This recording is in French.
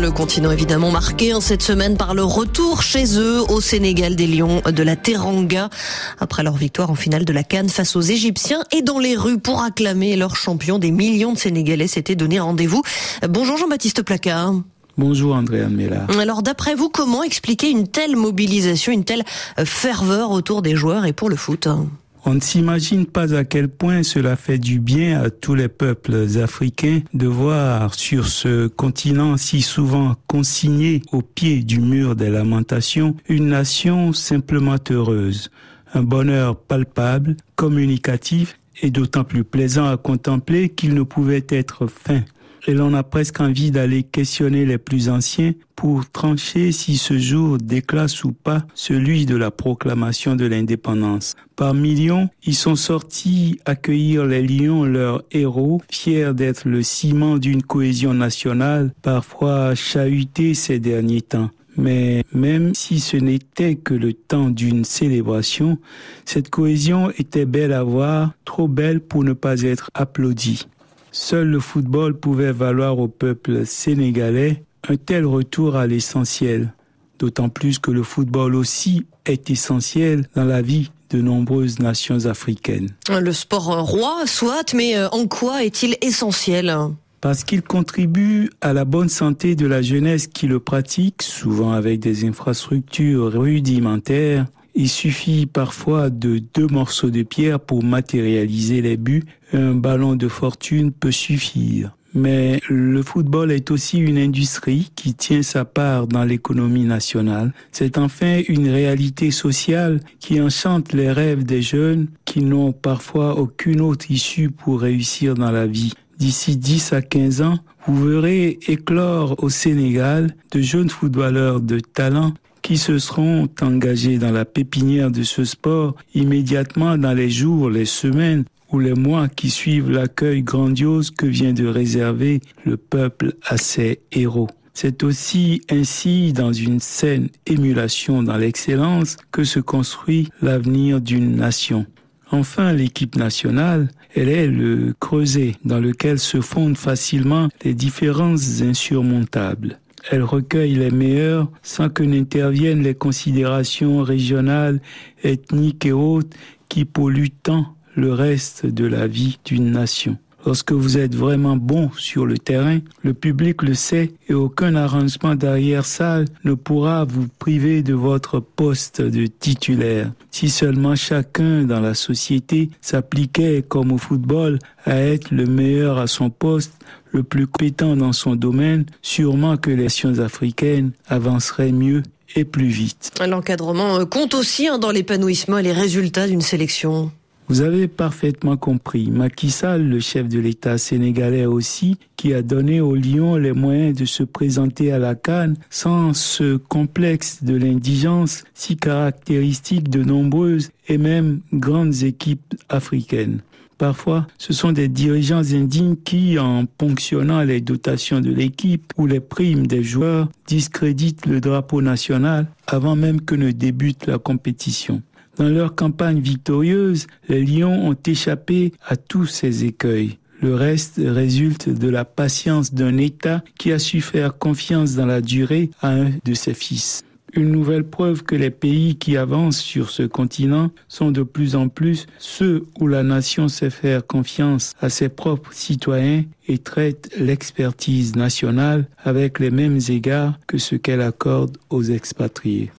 Le continent évidemment marqué en cette semaine par le retour chez eux au Sénégal des Lions de la Teranga après leur victoire en finale de la Cannes face aux Égyptiens et dans les rues pour acclamer leur champion. Des millions de Sénégalais s'étaient donné rendez-vous. Bonjour Jean-Baptiste Placard. Bonjour Andréa Mella. Alors d'après vous, comment expliquer une telle mobilisation, une telle ferveur autour des joueurs et pour le foot on ne s'imagine pas à quel point cela fait du bien à tous les peuples africains de voir sur ce continent si souvent consigné au pied du mur des lamentations une nation simplement heureuse, un bonheur palpable, communicatif et d'autant plus plaisant à contempler qu'il ne pouvait être fin et l'on a presque envie d'aller questionner les plus anciens pour trancher si ce jour déclasse ou pas celui de la proclamation de l'indépendance. Par millions, ils sont sortis accueillir les lions, leurs héros, fiers d'être le ciment d'une cohésion nationale, parfois chahutée ces derniers temps. Mais même si ce n'était que le temps d'une célébration, cette cohésion était belle à voir, trop belle pour ne pas être applaudie. Seul le football pouvait valoir au peuple sénégalais un tel retour à l'essentiel, d'autant plus que le football aussi est essentiel dans la vie de nombreuses nations africaines. Le sport roi, soit, mais euh, en quoi est-il essentiel? Parce qu'il contribue à la bonne santé de la jeunesse qui le pratique, souvent avec des infrastructures rudimentaires, il suffit parfois de deux morceaux de pierre pour matérialiser les buts. Un ballon de fortune peut suffire. Mais le football est aussi une industrie qui tient sa part dans l'économie nationale. C'est enfin une réalité sociale qui enchante les rêves des jeunes qui n'ont parfois aucune autre issue pour réussir dans la vie. D'ici 10 à 15 ans, vous verrez éclore au Sénégal de jeunes footballeurs de talent qui se seront engagés dans la pépinière de ce sport immédiatement dans les jours, les semaines ou les mois qui suivent l'accueil grandiose que vient de réserver le peuple à ses héros. C'est aussi ainsi dans une saine émulation dans l'excellence que se construit l'avenir d'une nation. Enfin, l'équipe nationale, elle est le creuset dans lequel se fondent facilement les différences insurmontables. Elle recueille les meilleurs sans que n'interviennent les considérations régionales, ethniques et autres qui polluent tant le reste de la vie d'une nation. Lorsque vous êtes vraiment bon sur le terrain, le public le sait et aucun arrangement d'arrière-salle ne pourra vous priver de votre poste de titulaire. Si seulement chacun dans la société s'appliquait comme au football à être le meilleur à son poste, le plus compétent dans son domaine, sûrement que les nations africaines avanceraient mieux et plus vite. L'encadrement compte aussi hein, dans l'épanouissement et les résultats d'une sélection. Vous avez parfaitement compris. Macky Sall, le chef de l'État sénégalais aussi, qui a donné aux Lions les moyens de se présenter à la Cannes sans ce complexe de l'indigence si caractéristique de nombreuses et même grandes équipes africaines. Parfois, ce sont des dirigeants indignes qui, en ponctionnant les dotations de l'équipe ou les primes des joueurs, discréditent le drapeau national avant même que ne débute la compétition. Dans leur campagne victorieuse, les Lions ont échappé à tous ces écueils. Le reste résulte de la patience d'un État qui a su faire confiance dans la durée à un de ses fils. Une nouvelle preuve que les pays qui avancent sur ce continent sont de plus en plus ceux où la nation sait faire confiance à ses propres citoyens et traite l'expertise nationale avec les mêmes égards que ce qu'elle accorde aux expatriés.